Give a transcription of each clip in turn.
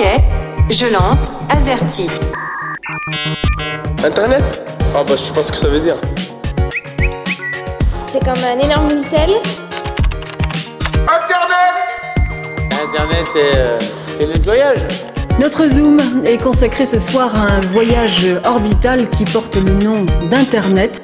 Ok, je lance Azerty. Internet? Ah bah je sais pas ce que ça veut dire. C'est comme un énorme Minitel. Internet Internet, c'est euh, c'est le nettoyage. Notre Zoom est consacré ce soir à un voyage orbital qui porte le nom d'Internet.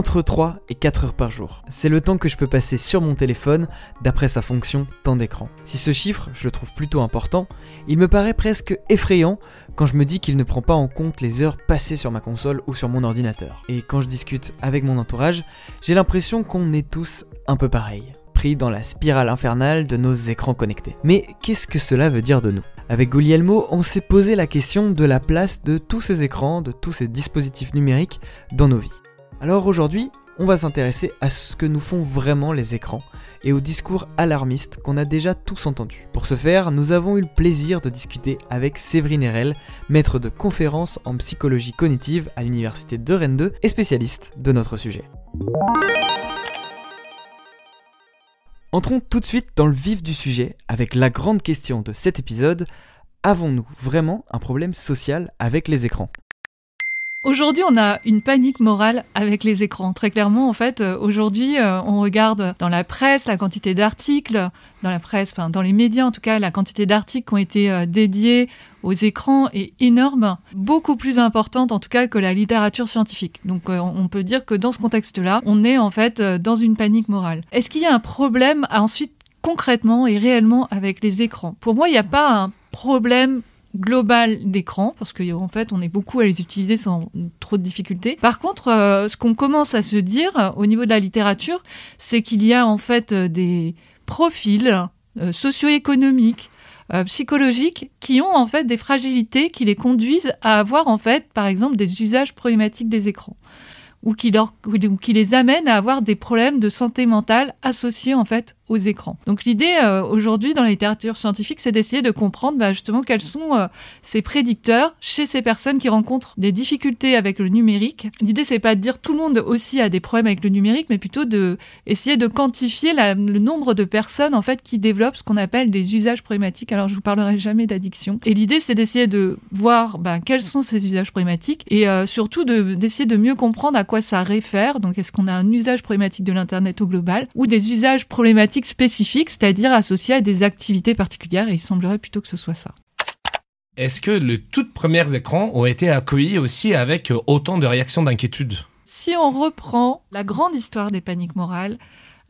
Entre 3 et 4 heures par jour. C'est le temps que je peux passer sur mon téléphone d'après sa fonction temps d'écran. Si ce chiffre, je le trouve plutôt important, il me paraît presque effrayant quand je me dis qu'il ne prend pas en compte les heures passées sur ma console ou sur mon ordinateur. Et quand je discute avec mon entourage, j'ai l'impression qu'on est tous un peu pareils pris dans la spirale infernale de nos écrans connectés. Mais qu'est-ce que cela veut dire de nous? Avec Guglielmo, on s'est posé la question de la place de tous ces écrans, de tous ces dispositifs numériques dans nos vies. Alors aujourd'hui, on va s'intéresser à ce que nous font vraiment les écrans et aux discours alarmistes qu'on a déjà tous entendus. Pour ce faire, nous avons eu le plaisir de discuter avec Séverine Erel, maître de conférences en psychologie cognitive à l'université de Rennes 2 et spécialiste de notre sujet. Entrons tout de suite dans le vif du sujet avec la grande question de cet épisode. Avons-nous vraiment un problème social avec les écrans? Aujourd'hui, on a une panique morale avec les écrans. Très clairement, en fait, euh, aujourd'hui, euh, on regarde dans la presse la quantité d'articles, dans la presse, enfin dans les médias en tout cas, la quantité d'articles qui ont été euh, dédiés aux écrans est énorme, beaucoup plus importante en tout cas que la littérature scientifique. Donc on peut dire que dans ce contexte-là, on est en fait dans une panique morale. Est-ce qu'il y a un problème ensuite concrètement et réellement avec les écrans? Pour moi, il n'y a pas un problème global d'écran, parce qu'en en fait, on est beaucoup à les utiliser sans trop de difficultés. Par contre, euh, ce qu'on commence à se dire euh, au niveau de la littérature, c'est qu'il y a en fait euh, des profils socio-économiques, psychologiques, qui ont en fait des fragilités qui les conduisent à avoir en fait, par exemple, des usages problématiques des écrans ou qui, ou qui les amènent à avoir des problèmes de santé mentale associés en fait écrans. Donc l'idée euh, aujourd'hui dans la littérature scientifique, c'est d'essayer de comprendre bah, justement quels sont euh, ces prédicteurs chez ces personnes qui rencontrent des difficultés avec le numérique. L'idée c'est pas de dire tout le monde aussi a des problèmes avec le numérique, mais plutôt de essayer de quantifier le nombre de personnes en fait qui développent ce qu'on appelle des usages problématiques. Alors je vous parlerai jamais d'addiction. Et l'idée c'est d'essayer de voir bah, quels sont ces usages problématiques et euh, surtout d'essayer de, mieux comprendre à quoi ça réfère. Donc est-ce qu'on a un usage problématique de l'internet au global ou des usages problématiques spécifiques, c'est-à-dire associés à des activités particulières, et il semblerait plutôt que ce soit ça. Est-ce que les toutes premiers écrans ont été accueillis aussi avec autant de réactions d'inquiétude? Si on reprend la grande histoire des paniques morales,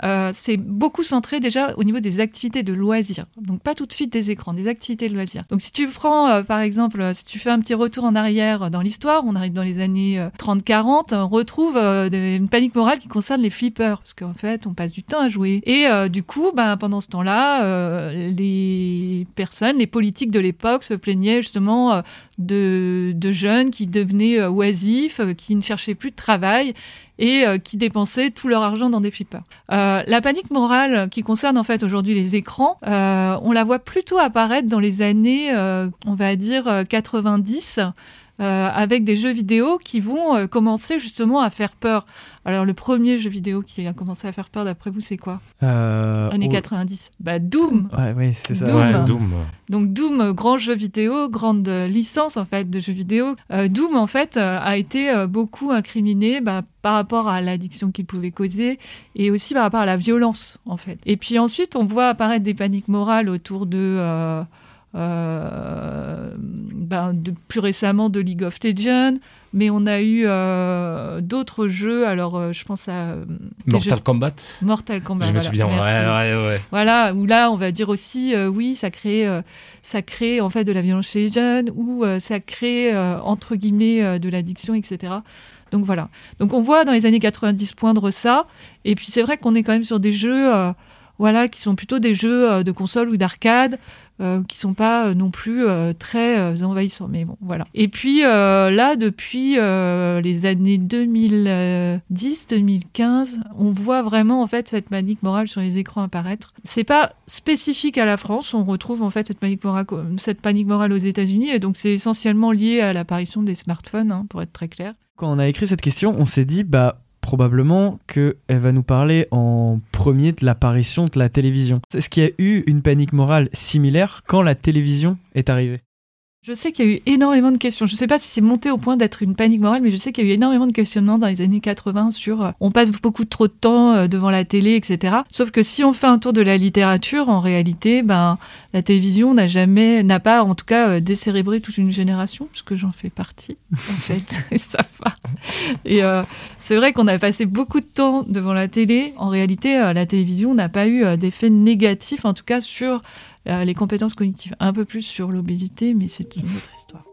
euh, c'est beaucoup centré déjà au niveau des activités de loisirs. Donc pas tout de suite des écrans, des activités de loisirs. Donc si tu prends euh, par exemple, si tu fais un petit retour en arrière dans l'histoire, on arrive dans les années 30-40, euh, on retrouve une panique morale qui concerne les flippers, parce qu'en fait on passe du temps à jouer. Et du coup, ben, pendant ce temps-là, les personnes, les politiques de l'époque se plaignaient justement de, de jeunes qui devenaient oisifs, qui ne cherchaient plus de travail et euh, qui dépensaient tout leur argent dans des flippers. Euh, la panique morale qui concerne en fait aujourd'hui les écrans, euh, on la voit plutôt apparaître dans les années, on va dire 90. Avec des jeux vidéo qui vont commencer justement à faire peur. Alors, le premier jeu vidéo qui a commencé à faire peur, d'après vous, c'est quoi? Euh, Années 90. Bah, Doom Ouais, oui, c'est ça. Doom. Doom. Donc, Doom, grand jeu vidéo, grande licence, en fait, de jeux vidéo. Euh, Doom, en fait, euh, a été euh, beaucoup incriminé bah, par rapport à l'addiction qu'il pouvait causer et aussi par rapport à la violence, en fait. Et puis ensuite, on voit apparaître des paniques morales autour de... Euh, ben, de, plus récemment de League of Legends, mais on a eu euh, d'autres jeux. Alors, euh, je pense à Mortal Kombat. Mortal Kombat. Je me souviens. Ouais, ouais, ouais. Voilà, où là, on va dire aussi, oui, ça crée, ça crée en fait de la violence chez les jeunes, ou ça crée entre guillemets de l'addiction, etc. Donc voilà. Donc on voit dans les années 90 poindre ça. Et puis c'est vrai qu'on est quand même sur des jeux, voilà, qui sont plutôt des jeux de console ou d'arcade. Euh, qui sont pas euh, non plus euh, très envahissants. Mais bon, voilà. Et puis là, depuis les années 2010-2015, on voit vraiment en fait cette manique morale sur les écrans apparaître. C'est pas spécifique à la France. On retrouve en fait cette panique morale, cette panique morale aux États-Unis, et donc c'est essentiellement lié à l'apparition des smartphones, hein, pour être très clair. Quand on a écrit cette question, on s'est dit bah probablement qu'elle va nous parler en premier de l'apparition de la télévision. Est-ce qu'il y a eu une panique morale similaire quand la télévision est arrivée? Je sais qu'il y a eu énormément de questions. Je ne sais pas si c'est monté au point d'être une panique morale, mais je sais qu'il y a eu énormément de questionnements dans les années 80 sur euh, on passe beaucoup trop de temps euh, devant la télé, etc. Sauf que si on fait un tour de la littérature, en réalité, ben, la télévision n'a jamais, n'a pas en tout cas euh, décérébré toute une génération, puisque j'en fais partie, en fait, et ça va. Et c'est vrai qu'on a passé beaucoup de temps devant la télé. En réalité, la télévision n'a pas eu d'effet négatif, en tout cas sur les compétences cognitives. Un peu plus sur l'obésité, mais c'est une autre histoire.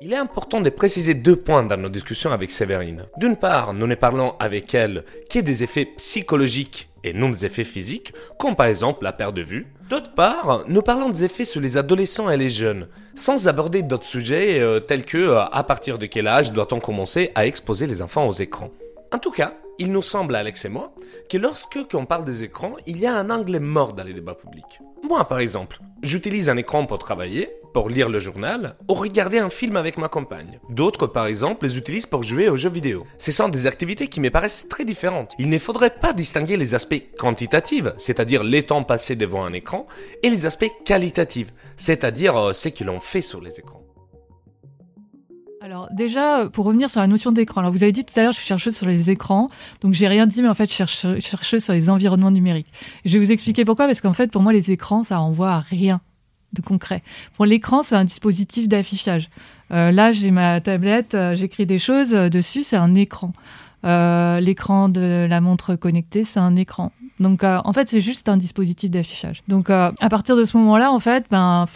Il est important de préciser deux points dans nos discussions avec Séverine. D'une part, nous ne parlons avec elle que des effets psychologiques et non des effets physiques, comme par exemple la perte de vue. D'autre part, nous parlons des effets sur les adolescents et les jeunes, sans aborder d'autres sujets euh, tels que euh, à partir de quel âge doit-on commencer à exposer les enfants aux écrans. En tout cas, il nous semble, Alex et moi, que lorsque on parle des écrans, il y a un angle mort dans les débats publics. Moi, par exemple, j'utilise un écran pour travailler, pour lire le journal, ou regarder un film avec ma compagne. D'autres, par exemple, les utilisent pour jouer aux jeux vidéo. Ce sont des activités qui me paraissent très différentes. Il ne faudrait pas distinguer les aspects quantitatifs, c'est-à-dire les temps passés devant un écran, et les aspects qualitatifs, c'est-à-dire euh, ce que l'on fait sur les écrans. Alors déjà, pour revenir sur la notion d'écran, alors vous avez dit tout à l'heure, je suis chercheuse sur les écrans, donc j'ai rien dit, mais en fait, je cherche chercheuse sur les environnements numériques. Je vais vous expliquer pourquoi, parce qu'en fait, pour moi, les écrans, ça renvoie à rien de concret. Pour l'écran, c'est un dispositif d'affichage. Euh, là, j'ai ma tablette, euh, j'écris des choses euh, dessus, c'est un écran. Euh, L'écran de la montre connectée, c'est un écran. Donc, euh, en fait, c'est juste un dispositif d'affichage. Donc, euh, à partir de ce moment-là, en fait, ben,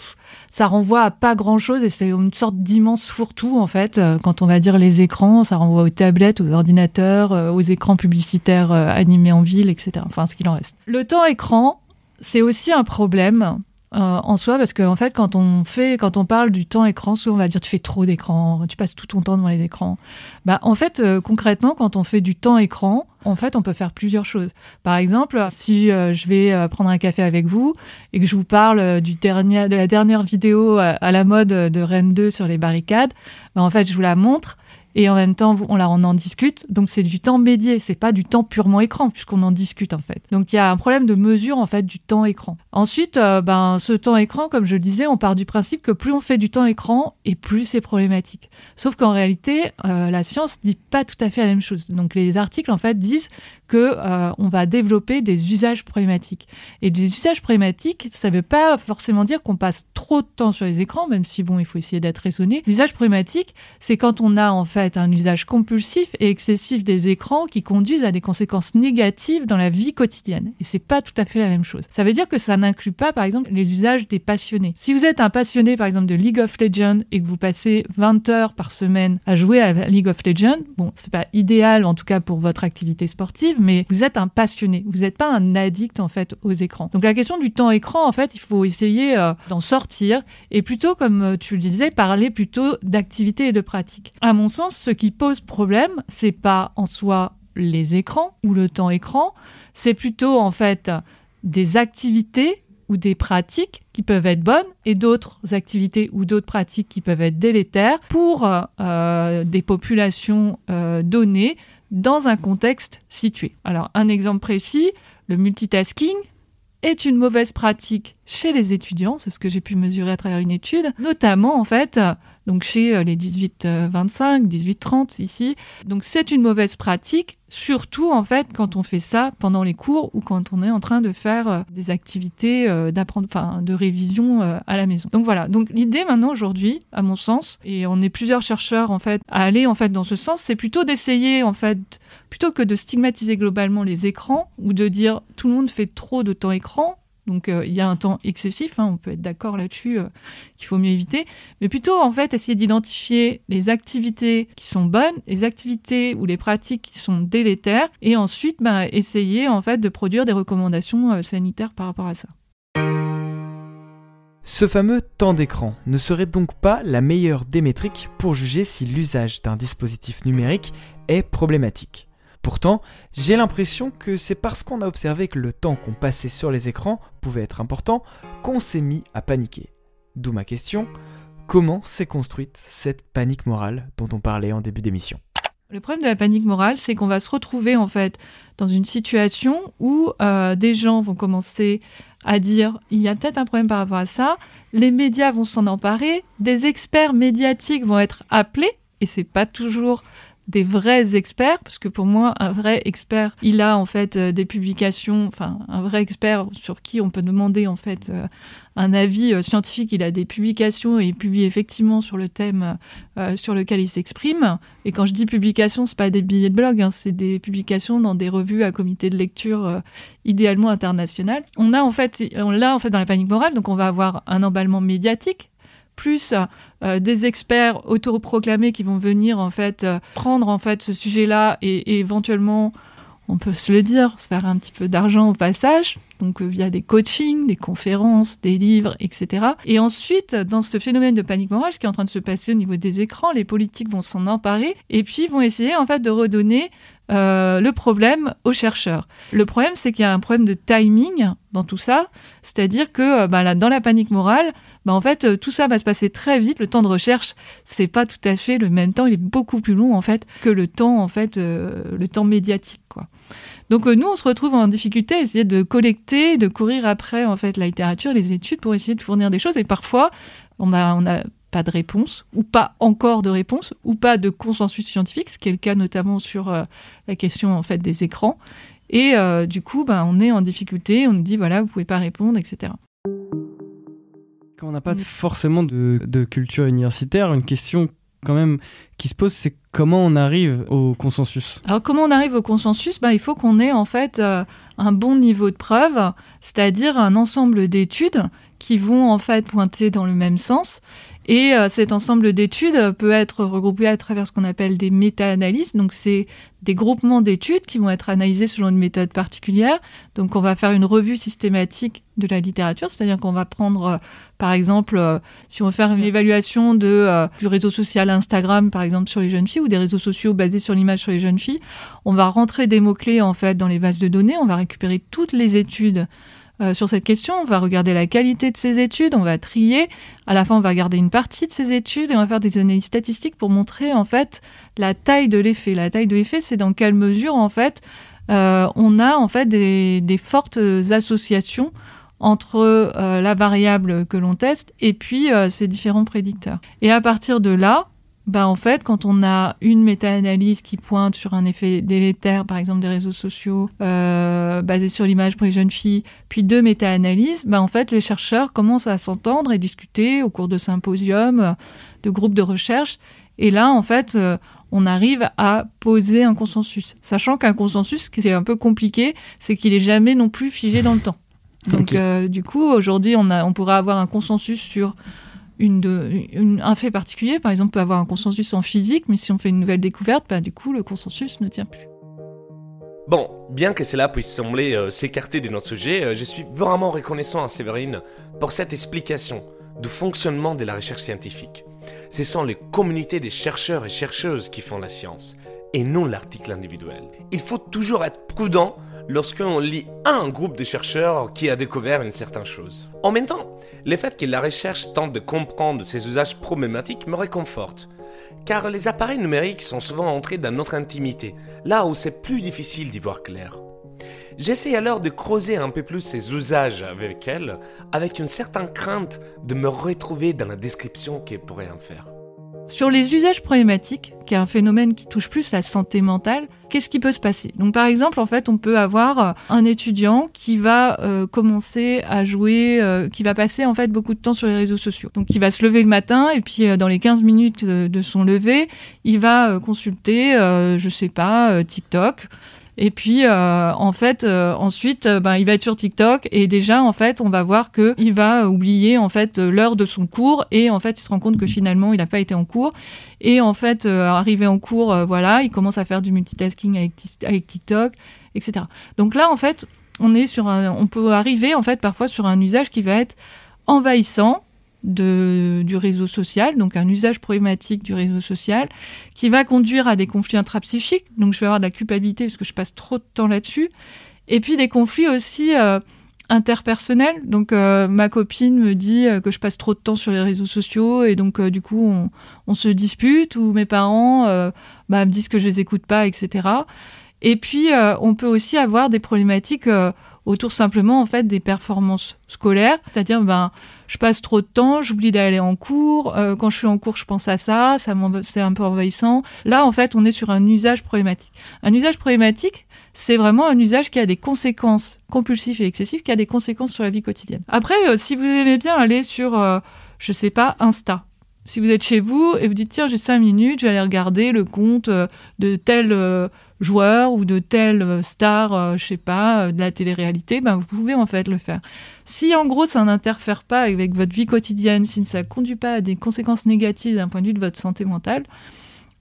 ça renvoie à pas grand-chose et c'est une sorte d'immense fourre-tout, en fait. Euh, quand on va dire les écrans, ça renvoie aux tablettes, aux ordinateurs, euh, aux écrans publicitaires euh, animés en ville, etc. Enfin, ce qu'il en reste. Le temps écran, c'est aussi un problème euh, en soi parce qu'en en fait quand on fait quand on parle du temps écran souvent on va dire tu fais trop d'écran tu passes tout ton temps devant les écrans. Bah en fait euh, concrètement quand on fait du temps écran en fait on peut faire plusieurs choses. Par exemple si euh, je vais prendre un café avec vous et que je vous parle du dernier de la dernière vidéo à, à la mode de Rennes 2 sur les barricades bah, en fait je vous la montre et en même temps on, la, on en discute. Donc c'est du temps médié. C'est pas du temps purement écran puisqu'on en discute en fait. Donc il y a un problème de mesure en fait du temps écran. Ensuite euh, ben ce temps écran comme je le disais on part du principe que plus on fait du temps écran et plus c'est problématique. Sauf qu'en réalité euh, la science dit pas tout à fait la même chose. Donc les articles en fait disent que euh, on va développer des usages problématiques et des usages problématiques ça veut pas forcément dire qu'on passe trop de temps sur les écrans même si bon il faut essayer d'être raisonné l'usage problématique c'est quand on a en fait un usage compulsif et excessif des écrans qui conduisent à des conséquences négatives dans la vie quotidienne. Et c'est pas tout à fait la même chose. Ça veut dire que ça n'inclut pas, par exemple, les usages des passionnés. Si vous êtes un passionné, par exemple, de League of Legends et que vous passez 20 heures par semaine à jouer à League of Legends, bon, c'est pas idéal, en tout cas pour votre activité sportive, mais vous êtes un passionné. Vous n'êtes pas un addict, en fait, aux écrans. Donc la question du temps écran, en fait, il faut essayer euh, d'en sortir et plutôt, comme euh, tu le disais, parler plutôt d'activité et de pratique. À mon sens, ce qui pose problème, c'est pas en soi les écrans ou le temps écran, c'est plutôt en fait des activités ou des pratiques qui peuvent être bonnes et d'autres activités ou d'autres pratiques qui peuvent être délétères pour euh, des populations données dans un contexte situé. Alors un exemple précis, le multitasking est une mauvaise pratique chez les étudiants, c'est ce que j'ai pu mesurer à travers une étude, notamment en fait donc chez euh, les 18-25, 18-30 ici. Donc c'est une mauvaise pratique, surtout en fait quand on fait ça pendant les cours ou quand on est en train de faire euh, des activités euh, d'apprendre, enfin de révision euh, à la maison. Donc voilà. Donc l'idée maintenant aujourd'hui, à mon sens, et on est plusieurs chercheurs en fait à aller en fait dans ce sens, c'est plutôt d'essayer en fait plutôt que de stigmatiser globalement les écrans ou de dire tout le monde fait trop de temps écran. Donc euh, il y a un temps excessif, hein, on peut être d'accord là-dessus, euh, qu'il faut mieux éviter. Mais plutôt en fait essayer d'identifier les activités qui sont bonnes, les activités ou les pratiques qui sont délétères, et ensuite bah, essayer en fait de produire des recommandations euh, sanitaires par rapport à ça. Ce fameux temps d'écran ne serait donc pas la meilleure des pour juger si l'usage d'un dispositif numérique est problématique. Pourtant, j'ai l'impression que c'est parce qu'on a observé que le temps qu'on passait sur les écrans pouvait être important qu'on s'est mis à paniquer. D'où ma question, comment s'est construite cette panique morale dont on parlait en début d'émission? Le problème de la panique morale, c'est qu'on va se retrouver en fait dans une situation où euh, des gens vont commencer à dire il y a peut-être un problème par rapport à ça, les médias vont s'en emparer, des experts médiatiques vont être appelés, et c'est pas toujours des vrais experts, parce que pour moi, un vrai expert, il a en fait euh, des publications, enfin, un vrai expert sur qui on peut demander en fait euh, un avis euh, scientifique, il a des publications et il publie effectivement sur le thème sur lequel il s'exprime. Et quand je dis publication, c'est pas des billets de blog, hein, c'est des publications dans des revues à comité de lecture idéalement internationales. On a en fait, on l'a en fait dans la panique morale, donc on va avoir un emballement médiatique plus euh, des experts autoproclamés qui vont venir en fait euh, prendre en fait ce sujet-là et, éventuellement on peut se le dire, se faire un petit peu d'argent au passage, donc euh, via des coachings, des conférences, des livres, etc. Et ensuite, dans ce phénomène de panique morale, ce qui est en train de se passer au niveau des écrans, les politiques vont s'en emparer et puis vont essayer en fait de redonner le problème aux chercheurs. Le problème, c'est qu'il y a un problème de timing dans tout ça, c'est-à-dire que bah, là, dans la panique morale, bah, en fait, euh, tout ça va se passer très vite. Le temps de recherche, c'est pas tout à fait le même temps. Il est beaucoup plus long, en fait, que le temps, en fait, euh, le temps médiatique. Donc euh, nous, on se retrouve en difficulté à essayer de collecter, de courir après en fait la littérature, les études pour essayer de fournir des choses. Et parfois, on on a pas de réponse, ou pas encore de réponse, ou pas de consensus scientifique, ce qui est le cas notamment sur la question en fait des écrans. Et du coup, bah, on est en difficulté, on nous dit voilà, vous pouvez pas répondre, etc. Quand on n'a pas forcément de, culture universitaire, une question quand même qui se pose, c'est comment on arrive au consensus? Alors comment on arrive au consensus? Ben, Il faut qu'on ait en fait euh, un bon niveau de preuve, c'est-à-dire un ensemble d'études qui vont en fait pointer dans le même sens et euh, cet ensemble d'études peut être regroupé à travers ce qu'on appelle des méta-analyses. Donc, c'est des groupements d'études qui vont être analysés selon une méthode particulière. Donc, on va faire une revue systématique de la littérature, c'est-à-dire qu'on va prendre, euh, par exemple, euh, si on veut faire une évaluation de, du réseau social Instagram, par exemple, sur les jeunes filles, ou des réseaux sociaux basés sur l'image sur les jeunes filles, on va rentrer des mots-clés, en fait, dans les bases de données, on va récupérer toutes les études euh, sur cette question. On va regarder la qualité de ces études, on va trier. À la fin, on va garder une partie de ces études et on va faire des analyses statistiques pour montrer en fait la taille de l'effet. La taille de l'effet, c'est dans quelle mesure en fait euh, on a en fait des, fortes associations entre euh, la variable que l'on teste et puis ces différents prédicteurs. Et à partir de là, bah en fait, quand on a une méta-analyse qui pointe sur un effet délétère, par exemple des réseaux sociaux euh, basés sur l'image pour les jeunes filles, puis deux méta-analyses, bah en fait, les chercheurs commencent à s'entendre et discuter au cours de symposiums, de groupes de recherche. Et là, en fait, euh, on arrive à poser un consensus. Sachant qu'un consensus, ce qui est un peu compliqué, c'est qu'il est jamais non plus figé dans le temps. Donc, euh, du coup, aujourd'hui, on, a, on pourrait avoir un consensus sur un fait particulier, par exemple, peut avoir un consensus en physique, mais si on fait une nouvelle découverte, bah, du coup, le consensus ne tient plus. Bon, bien que cela puisse sembler euh, s'écarter de notre sujet, euh, je suis vraiment reconnaissant à Séverine pour cette explication du fonctionnement de la recherche scientifique. Ce sont les communautés des chercheurs et chercheuses qui font la science, et non l'article individuel. Il faut toujours être prudent lorsqu'on lit un groupe de chercheurs qui a découvert une certaine chose. En même temps, le fait que la recherche tente de comprendre ces usages problématiques me réconforte, car les appareils numériques sont souvent entrés dans notre intimité, là où c'est plus difficile d'y voir clair. J'essaie alors de creuser un peu plus ces usages avec elles, avec une certaine crainte de me retrouver dans la description qu'elles pourraient en faire. Sur les usages problématiques, qui est un phénomène qui touche plus la santé mentale, qu'est-ce qui peut se passer? Donc par exemple, en fait, on peut avoir euh, un étudiant qui va euh, commencer à jouer, euh, qui va passer en fait beaucoup de temps sur les réseaux sociaux. Donc il va se lever le matin et puis dans les 15 minutes de son lever, il va consulter, je sais pas, TikTok. Et puis, euh, en fait, euh, ensuite, euh, ben, il va être sur TikTok et déjà, en fait, on va voir que il va oublier en fait l'heure de son cours et en fait, il se rend compte que finalement, il n'a pas été en cours. Et en fait, arrivé en cours, voilà, il commence à faire du multitasking avec, avec TikTok, etc. Donc là, en fait, on est sur un, on peut arriver en fait parfois sur un usage qui va être envahissant du réseau social, donc un usage problématique du réseau social, qui va conduire à des conflits intrapsychiques. Donc je vais avoir de la culpabilité parce que je passe trop de temps là-dessus. Et puis des conflits aussi euh, interpersonnel. Donc euh, ma copine me dit euh, que je passe trop de temps sur les réseaux sociaux et donc du coup on, se dispute ou mes parents bah, me disent que je les écoute pas, etc. Et puis on peut aussi avoir des problématiques autour simplement en fait des performances scolaires, c'est-à-dire ben je passe trop de temps, j'oublie d'aller en cours, euh, quand je suis en cours je pense à ça, ça c'est un peu envahissant. Là en fait on est sur un usage problématique. Un usage problématique c'est vraiment un usage qui a des conséquences compulsives et excessives, qui a des conséquences sur la vie quotidienne. Après, euh, si vous aimez bien aller sur, euh, je sais pas, Insta, si vous êtes chez vous et vous dites, tiens, j'ai cinq minutes, aller regarder le compte euh, de tel joueur ou de telle euh, star, euh, je sais pas, euh, de la télé-réalité, ben, vous pouvez en fait le faire. Si en gros ça n'interfère pas avec votre vie quotidienne, si ça ne conduit pas à des conséquences négatives d'un point de vue de votre santé mentale,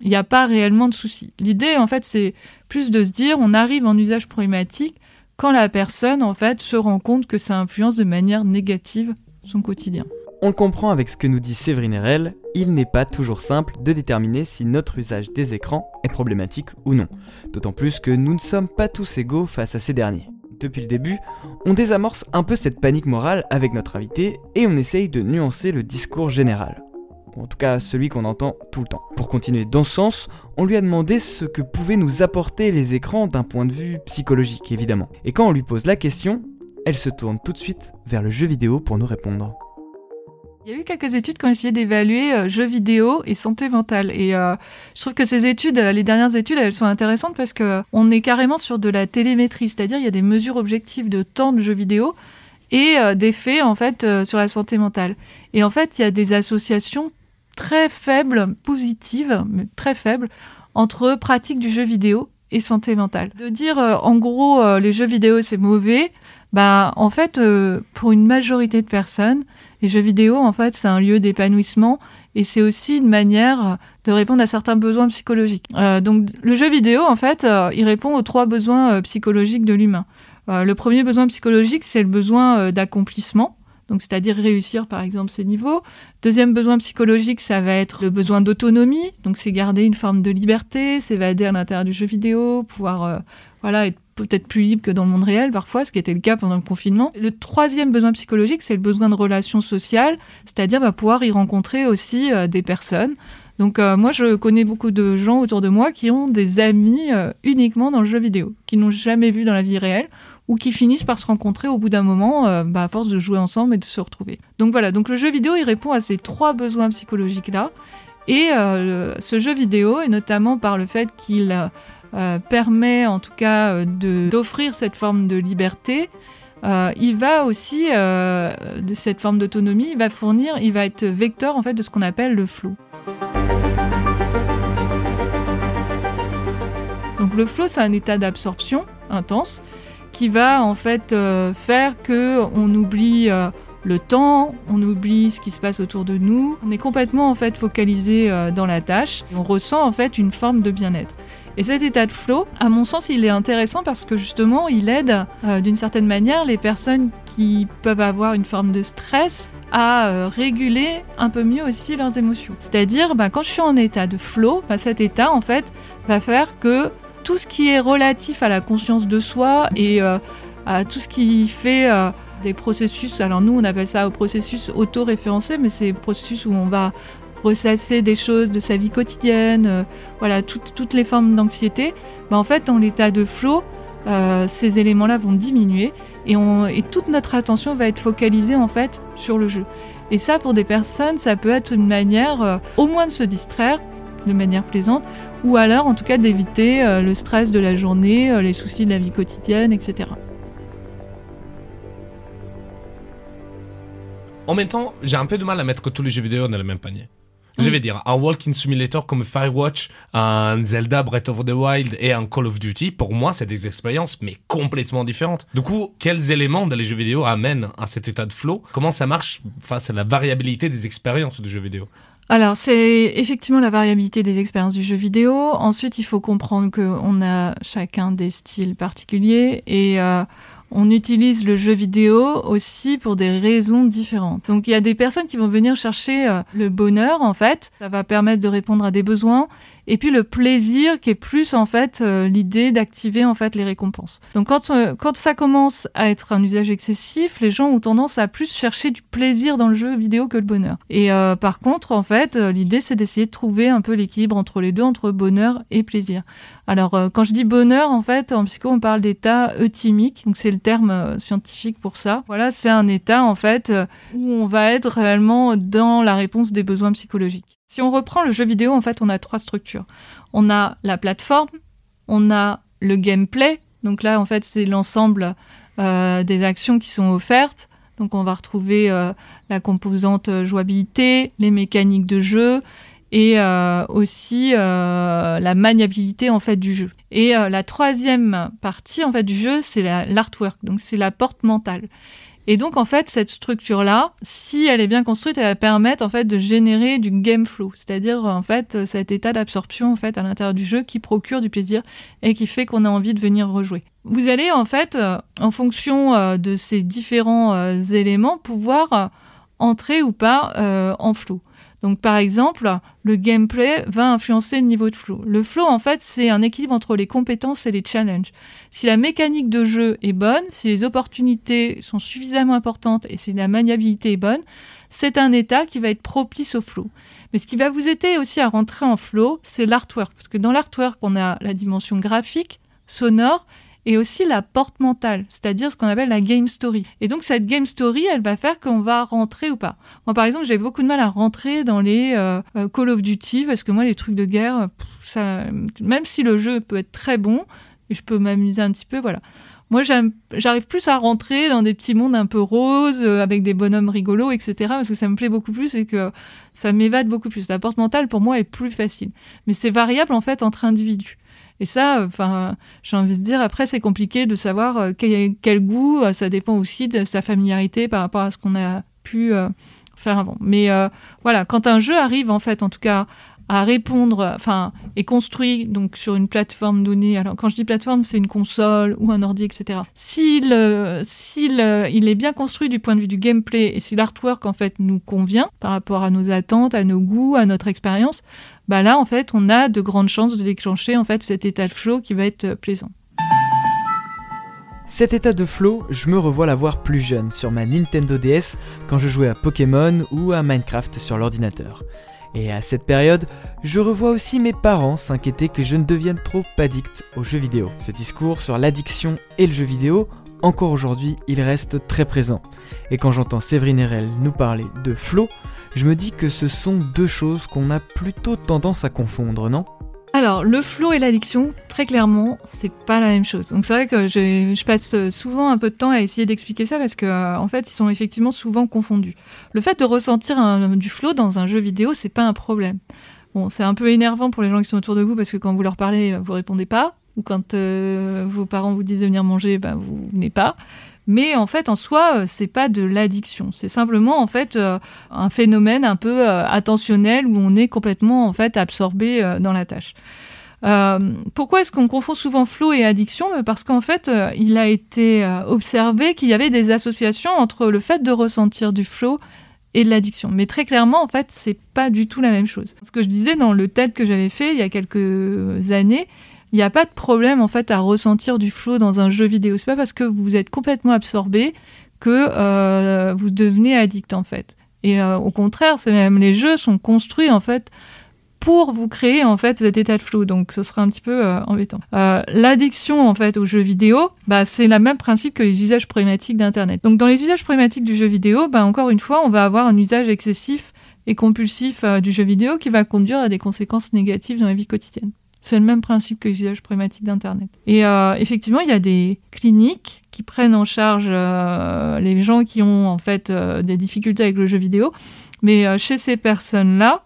il n'y a pas réellement de souci. L'idée, en fait, c'est plus de se dire, on arrive en usage problématique quand la personne, en fait, se rend compte que ça influence de manière négative son quotidien. On le comprend avec ce que nous dit Séverine Erel, il n'est pas toujours simple de déterminer si notre usage des écrans est problématique ou non. D'autant plus que nous ne sommes pas tous égaux face à ces derniers. Depuis le début, on désamorce un peu cette panique morale avec notre invité et on essaye de nuancer le discours général. En tout cas celui qu'on entend tout le temps. Pour continuer dans ce sens, on lui a demandé ce que pouvaient nous apporter les écrans d'un point de vue psychologique évidemment. Et quand on lui pose la question, elle se tourne tout de suite vers le jeu vidéo pour nous répondre. Il y a eu quelques études qui ont essayé d'évaluer euh, jeux vidéo et santé mentale. Et euh, je trouve que ces études, euh, les dernières études, elles sont intéressantes parce que on est carrément sur de la télémétrie, c'est-à-dire il y a des mesures objectives de temps de jeux vidéo et euh, d'effets en fait sur la santé mentale. Et en fait, il y a des associations très faibles, positives, mais très faibles, entre pratique du jeu vidéo et santé mentale. De dire en gros les jeux vidéo c'est mauvais, bah en fait pour une majorité de personnes, les jeux vidéo en fait c'est un lieu d'épanouissement et c'est aussi une manière de répondre à certains besoins psychologiques. Euh, donc le jeu vidéo en fait euh, il répond aux trois besoins euh, psychologiques de l'humain. Le premier besoin psychologique c'est le besoin d'accomplissement. Donc, c'est-à-dire réussir, par exemple, ses niveaux. Deuxième besoin psychologique, ça va être le besoin d'autonomie. Donc, c'est garder une forme de liberté, s'évader à l'intérieur du jeu vidéo, pouvoir, voilà, être peut-être plus libre que dans le monde réel parfois, ce qui était le cas pendant le confinement. Le troisième besoin psychologique, c'est le besoin de relations sociales, c'est-à-dire bah, pouvoir y rencontrer aussi euh, des personnes. Donc euh, moi, je connais beaucoup de gens autour de moi qui ont des amis euh, uniquement dans le jeu vidéo, qui n'ont jamais vu dans la vie réelle ou qui finissent par se rencontrer au bout d'un moment bah, à force de jouer ensemble et de se retrouver. Donc voilà, donc le jeu vidéo, il répond à ces trois besoins psychologiques-là. Et ce jeu vidéo, et notamment par le fait qu'il euh, permet en tout cas euh, d'offrir cette forme de liberté, euh, il va aussi, cette forme d'autonomie, il va fournir, il va être vecteur en fait de ce qu'on appelle le flow. Donc le flow, c'est un état d'absorption intense qui va en fait faire que on oublie le temps, on oublie ce qui se passe autour de nous, on est complètement en fait focalisé dans la tâche, on ressent en fait une forme de bien-être. Et cet état de flow, à mon sens, il est intéressant parce que justement, il aide euh, d'une certaine manière les personnes qui peuvent avoir une forme de stress à euh, réguler un peu mieux aussi leurs émotions. C'est-à-dire, bah, quand je suis en état de flow, bah, cet état en fait va faire que tout ce qui est relatif à la conscience de soi et euh, à tout ce qui fait des processus, alors nous on appelle ça au processus auto-référencé, mais c'est processus où on va ressasser des choses de sa vie quotidienne, euh, voilà, toutes, toutes les formes d'anxiété, bah, en fait dans l'état de flow, euh, ces éléments-là vont diminuer et, on, et toute notre attention va être focalisée en fait sur le jeu. Et ça pour des personnes, ça peut être une manière euh, au moins de se distraire de manière plaisante, ou alors en tout cas d'éviter le stress de la journée, les soucis de la vie quotidienne, etc. En même temps, j'ai un peu de mal à mettre tous les jeux vidéo dans le même panier. Je vais dire, un walking simulator comme Firewatch, un Zelda Breath of the Wild et un Call of Duty, pour moi, c'est des expériences, mais complètement différentes. Du coup, quels éléments dans les jeux vidéo amènent à cet état de flow? Comment ça marche face à la variabilité des expériences de jeux vidéo? Alors, c'est effectivement la variabilité des expériences du jeu vidéo. Ensuite, il faut comprendre qu'on a chacun des styles particuliers et euh, on utilise le jeu vidéo aussi pour des raisons différentes. Donc, il y a des personnes qui vont venir chercher euh, le bonheur, en fait. Ça va permettre de répondre à des besoins. Et puis le plaisir qui est plus en fait euh, l'idée d'activer en fait les récompenses. Donc quand euh, quand ça commence à être un usage excessif, les gens ont tendance à plus chercher du plaisir dans le jeu vidéo que le bonheur. Et euh, par contre, en fait, euh, l'idée c'est d'essayer de trouver un peu l'équilibre entre les deux, entre bonheur et plaisir. Alors quand je dis bonheur, en fait, en psycho on parle d'état euthymique, donc c'est le terme scientifique pour ça. Voilà, c'est un état en fait où on va être réellement dans la réponse des besoins psychologiques. Si on reprend le jeu vidéo, en fait, on a trois structures. On a la plateforme, on a le gameplay. Donc là, en fait, c'est l'ensemble euh, des actions qui sont offertes. Donc on va retrouver euh, la composante euh, jouabilité, les mécaniques de jeu et aussi la maniabilité en fait du jeu. Et la troisième partie en fait du jeu, c'est la- l'artwork. Donc c'est la porte mentale. Et donc en fait cette structure là, si elle est bien construite, elle va permettre en fait de générer du game flow, c'est-à-dire en fait cet état d'absorption fait à l'intérieur du jeu qui procure du plaisir et qui fait qu'on a envie de venir rejouer. Vous allez en fait euh, en fonction euh, de ces différents euh, éléments pouvoir euh, entrer ou pas euh, en flow. Donc par exemple, le gameplay va influencer le niveau de flow. Le flow en fait, c'est un équilibre entre les compétences et les challenges. Si la mécanique de jeu est bonne, si les opportunités sont suffisamment importantes et si la maniabilité est bonne, c'est un état qui va être propice au flow. Mais ce qui va vous aider aussi à rentrer en flow, c'est l'artwork. Parce que dans l'artwork, on a la dimension graphique, sonore et aussi la porte mentale, c'est-à-dire ce qu'on appelle la game story. Et donc cette game story, elle va faire qu'on va rentrer ou pas. Moi par exemple, j'ai beaucoup de mal à rentrer dans les euh, euh, Call of Duty parce que moi les trucs de guerre, ça, même si le jeu peut être très bon, et je peux m'amuser un petit peu, voilà. Moi, j'arrive plus à rentrer dans des petits mondes un peu roses, euh, avec des bonhommes rigolos, etc., parce que ça me plaît beaucoup plus et que ça m'évade beaucoup plus. La porte mentale, pour moi, est plus facile. Mais c'est variable, en fait, entre individus. Et ça, enfin, j'ai envie de dire, après, c'est compliqué de savoir euh, quel, goût, euh, ça dépend aussi de sa familiarité par rapport à ce qu'on a pu euh, faire avant. Mais voilà, quand un jeu arrive, en fait, en tout cas, à répondre, enfin, est construit donc sur une plateforme donnée. Alors, quand je dis plateforme, c'est une console ou un ordi, etc. S'il, il est bien construit du point de vue du gameplay et si l'artwork en fait nous convient par rapport à nos attentes, à nos goûts, à notre expérience, bah là en fait, on a de grandes chances de déclencher en fait cet état de flow qui va être euh, plaisant. Cet état de flow, je me revois l'avoir plus jeune sur ma Nintendo DS quand je jouais à Pokémon ou à Minecraft sur l'ordinateur. Et à cette période, je revois aussi mes parents s'inquiéter que je ne devienne trop addict aux jeux vidéo. Ce discours sur l'addiction et le jeu vidéo, encore aujourd'hui, il reste très présent. Et quand j'entends Séverine Erel nous parler de flow, je me dis que ce sont deux choses qu'on a plutôt tendance à confondre, non? Alors, le flow et l'addiction, très clairement, c'est pas la même chose. Donc c'est vrai que je, passe souvent un peu de temps à essayer d'expliquer ça parce que euh, en fait, ils sont effectivement souvent confondus. Le fait de ressentir du flow dans un jeu vidéo, c'est pas un problème. Bon, c'est un peu énervant pour les gens qui sont autour de vous parce que quand vous leur parlez, vous répondez pas, ou quand euh, vos parents vous disent de venir manger, bah, vous venez pas. Mais en fait, en soi, euh, c'est pas de l'addiction. C'est simplement en fait euh, un phénomène un peu euh, attentionnel où on est complètement en fait absorbé dans la tâche. Pourquoi est-ce qu'on confond souvent flow et addiction? Parce qu'en fait, il a été observé qu'il y avait des associations entre le fait de ressentir du flow et de l'addiction. Mais très clairement, en fait, c'est pas du tout la même chose. Ce que je disais dans le TED que j'avais fait il y a quelques années, il n'y a pas de problème en fait à ressentir du flow dans un jeu vidéo. C'est pas parce que vous êtes complètement absorbé que euh, vous devenez addict en fait. Et euh, au contraire, c'est même les jeux sont construits en fait pour vous créer en fait cet état de flow. Donc ce serait un petit peu euh, embêtant. L'addiction en fait aux jeux vidéo, bah, c'est le même principe que les usages problématiques d'Internet. Donc dans les usages problématiques du jeu vidéo, bah, encore une fois, on va avoir un usage excessif et compulsif du jeu vidéo qui va conduire à des conséquences négatives dans la vie quotidienne. C'est le même principe que les usages problématiques d'Internet. Et euh, effectivement, il y a des cliniques qui prennent en charge euh, les gens qui ont en fait euh, des difficultés avec le jeu vidéo. Mais chez ces personnes-là,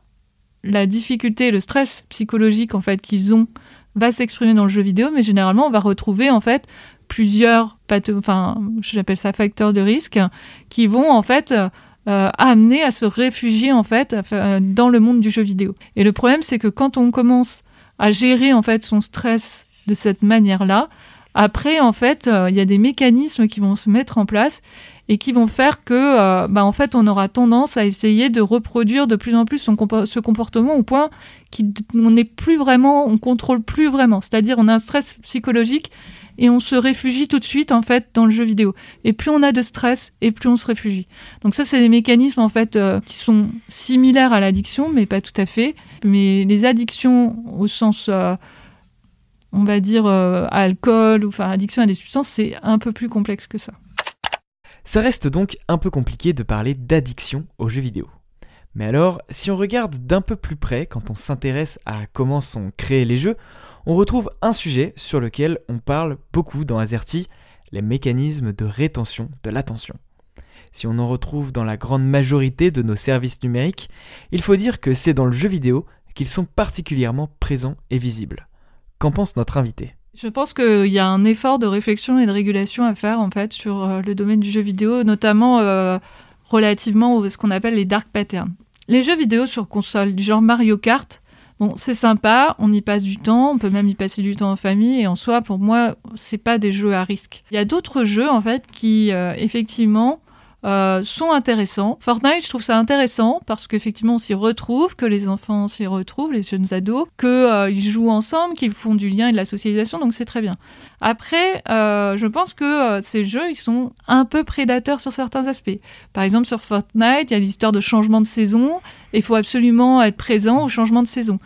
la difficulté, le stress psychologique en fait qu'ils ont va s'exprimer dans le jeu vidéo, mais généralement on va retrouver en fait plusieurs, enfin j'appelle ça facteurs de risque, qui vont en fait amener à se réfugier en fait dans le monde du jeu vidéo. Et le problème c'est que quand on commence à gérer en fait son stress de cette manière-là, Après, en fait, euh, il y a des mécanismes qui vont se mettre en place et qui vont faire que, euh, bah, en fait, on aura tendance à essayer de reproduire de plus en plus ce comportement au point qu'on n'est plus vraiment, on contrôle plus vraiment. C'est-à-dire, on a un stress psychologique et on se réfugie tout de suite en fait dans le jeu vidéo. Et plus on a de stress, et plus on se réfugie. Donc ça, c'est des mécanismes en fait euh, qui sont similaires à l'addiction, mais pas tout à fait. Mais les addictions au sens, euh, on va dire euh, alcool ou enfin addiction à des substances, c'est un peu plus complexe que ça. Ça reste donc un peu compliqué de parler d'addiction aux jeux vidéo. Mais alors, si on regarde d'un peu plus près, quand on s'intéresse à comment sont créés les jeux, on retrouve un sujet sur lequel on parle beaucoup dans Azerty, les mécanismes de rétention de l'attention. Si on en retrouve dans la grande majorité de nos services numériques, il faut dire que c'est dans le jeu vidéo qu'ils sont particulièrement présents et visibles. Qu'en pense notre invité? Je pense qu'il y a un effort de réflexion et de régulation à faire en fait sur euh, le domaine du jeu vidéo, notamment euh, relativement à ce qu'on appelle les dark patterns. Les jeux vidéo sur console du genre Mario Kart, bon, c'est sympa, on y passe du temps, on peut même y passer du temps en famille, et en soi, pour moi, c'est pas des jeux à risque. Il y a d'autres jeux en fait qui, euh, effectivement, euh, sont intéressants. Fortnite, je trouve ça intéressant parce qu'effectivement, on s'y retrouve, que les enfants s'y retrouvent, les jeunes ados, qu'ils euh, jouent ensemble, qu'ils font du lien et de la socialisation, donc c'est très bien. Après, euh, je pense que ces jeux, ils sont un peu prédateurs sur certains aspects. Par exemple, sur Fortnite, il y a l'histoire de changement de saison, et il faut absolument être présent au changement de saison.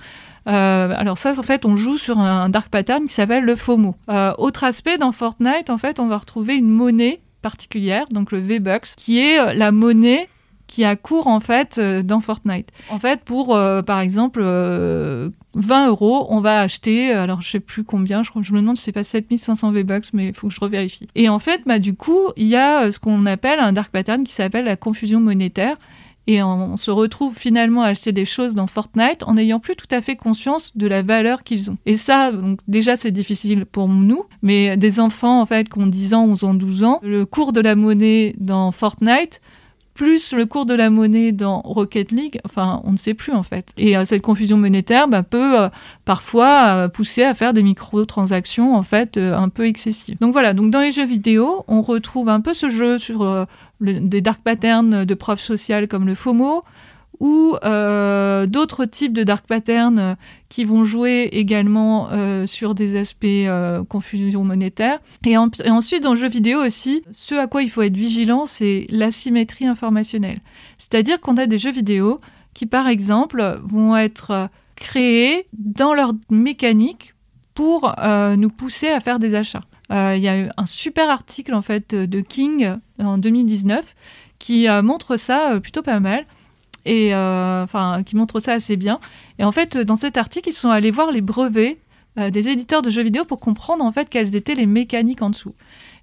Alors ça, en fait, on joue sur un dark pattern qui s'appelle le FOMO. Autre aspect, dans Fortnite, en fait, on va retrouver une monnaie particulière, donc le V-Bucks, qui est euh, la monnaie qui a cours en fait euh, dans Fortnite. En fait, pour euh, par exemple euh, 20 euros, on va acheter, alors je sais plus combien, je, me demande si c'est pas 7500 V-Bucks, mais il faut que je revérifie. Et en fait, bah, du coup, il y a ce qu'on appelle un dark pattern qui s'appelle la confusion monétaire. Et on, se retrouve finalement à acheter des choses dans Fortnite en n'ayant plus tout à fait conscience de la valeur qu'ils ont. Et ça, donc déjà, c'est difficile pour nous, mais des enfants, en fait, qui ont 10 ans, 11 ans, 12 ans, le cours de la monnaie dans Fortnite, plus le cours de la monnaie dans Rocket League, enfin, on ne sait plus en fait. Et euh, cette confusion monétaire bah, peut euh, parfois euh, pousser à faire des microtransactions en fait un peu excessives. Donc voilà, donc dans les jeux vidéo, on retrouve un peu ce jeu sur des dark patterns de preuves sociales comme le FOMO ou euh, d'autres types de dark patterns euh, qui vont jouer également euh, sur des aspects confusion monétaire. Et, en- et ensuite, dans le jeu vidéo aussi, ce à quoi il faut être vigilant, c'est l'asymétrie informationnelle. C'est-à-dire qu'on a des jeux vidéo qui, par exemple, vont être créés dans leur mécanique pour nous pousser à faire des achats. Il y a eu un super article en fait de King en 2019 qui montre ça plutôt pas mal et euh, enfin qui montre ça assez bien. Et en fait, dans cet article, ils sont allés voir les brevets euh, des éditeurs de jeux vidéo pour comprendre en fait quelles étaient les mécaniques en dessous.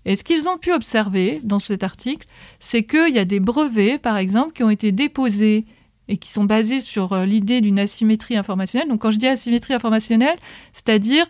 Et ce qu'ils ont pu observer dans cet article, c'est qu'il y a des brevets, par exemple, qui ont été déposés et qui sont basés sur euh, l'idée d'une asymétrie informationnelle. Donc quand je dis asymétrie informationnelle, c'est-à-dire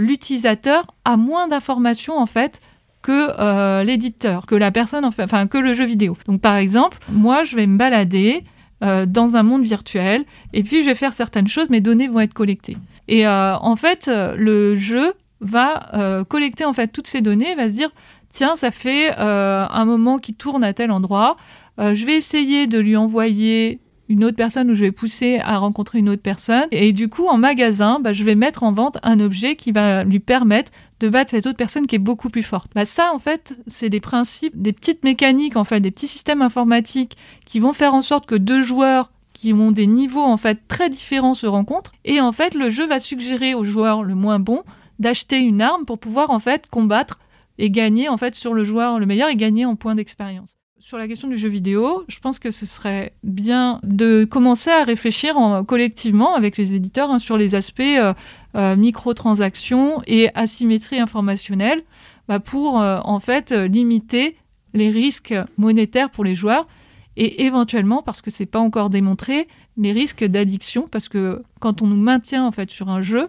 l'utilisateur a moins d'informations en fait que l'éditeur, que la personne, enfin que le jeu vidéo. Donc par exemple, moi je vais me balader euh, dans un monde virtuel et puis je vais faire certaines choses, mes données vont être collectées. Et euh, en fait, euh, le jeu va collecter en fait toutes ces données, va se dire tiens ça fait un moment qu'il tourne à tel endroit, je vais essayer de lui envoyer une autre personne ou je vais pousser à rencontrer une autre personne. Et du coup, en magasin, bah, je vais mettre en vente un objet qui va lui permettre de battre cette autre personne qui est beaucoup plus forte. Bah, ça, en fait, c'est des principes, des petites mécaniques, en fait, des petits systèmes informatiques qui vont faire en sorte que deux joueurs qui ont des niveaux en fait très différents se rencontrent et en fait le jeu va suggérer au joueur le moins bon d'acheter une arme pour pouvoir en fait combattre et gagner en fait sur le joueur le meilleur et gagner en points d'expérience. Sur la question du jeu vidéo, je pense que ce serait bien de commencer à réfléchir en- collectivement avec les éditeurs hein, sur les aspects euh, euh, microtransactions et asymétrie informationnelle bah, pour euh, en fait limiter les risques monétaires pour les joueurs et éventuellement, parce que c'est pas encore démontré, les risques d'addiction, parce que quand on nous maintient en fait sur un jeu,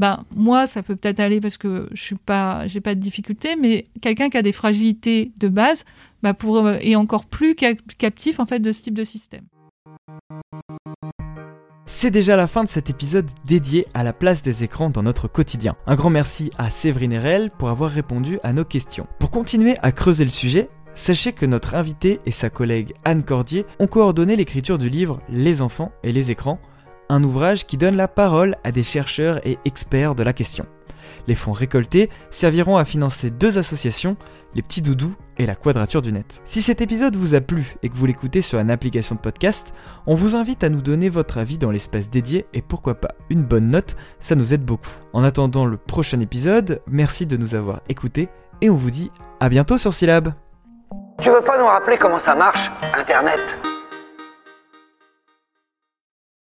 ben moi ça peut peut-être aller parce que je suis pas, j'ai pas de difficulté, mais quelqu'un qui a des fragilités de base, bah pour euh, est encore plus cap- captif en fait de ce type de système. C'est déjà la fin de cet épisode dédié à la place des écrans dans notre quotidien. Un grand merci à Séverine Erel pour avoir répondu à nos questions. Pour continuer à creuser le sujet, Sachez que notre invité et sa collègue Anne Cordier ont coordonné l'écriture du livre Les enfants et les écrans, un ouvrage qui donne la parole à des chercheurs et experts de la question. Les fonds récoltés serviront à financer deux associations, les Petits Doudous et la Quadrature du Net. Si cet épisode vous a plu et que vous l'écoutez sur une application de podcast, on vous invite à nous donner votre avis dans l'espace dédié et pourquoi pas une bonne note, ça nous aide beaucoup. En attendant le prochain épisode, merci de nous avoir écoutés et on vous dit à bientôt sur Syllab. Tu veux pas nous rappeler comment ça marche, Internet?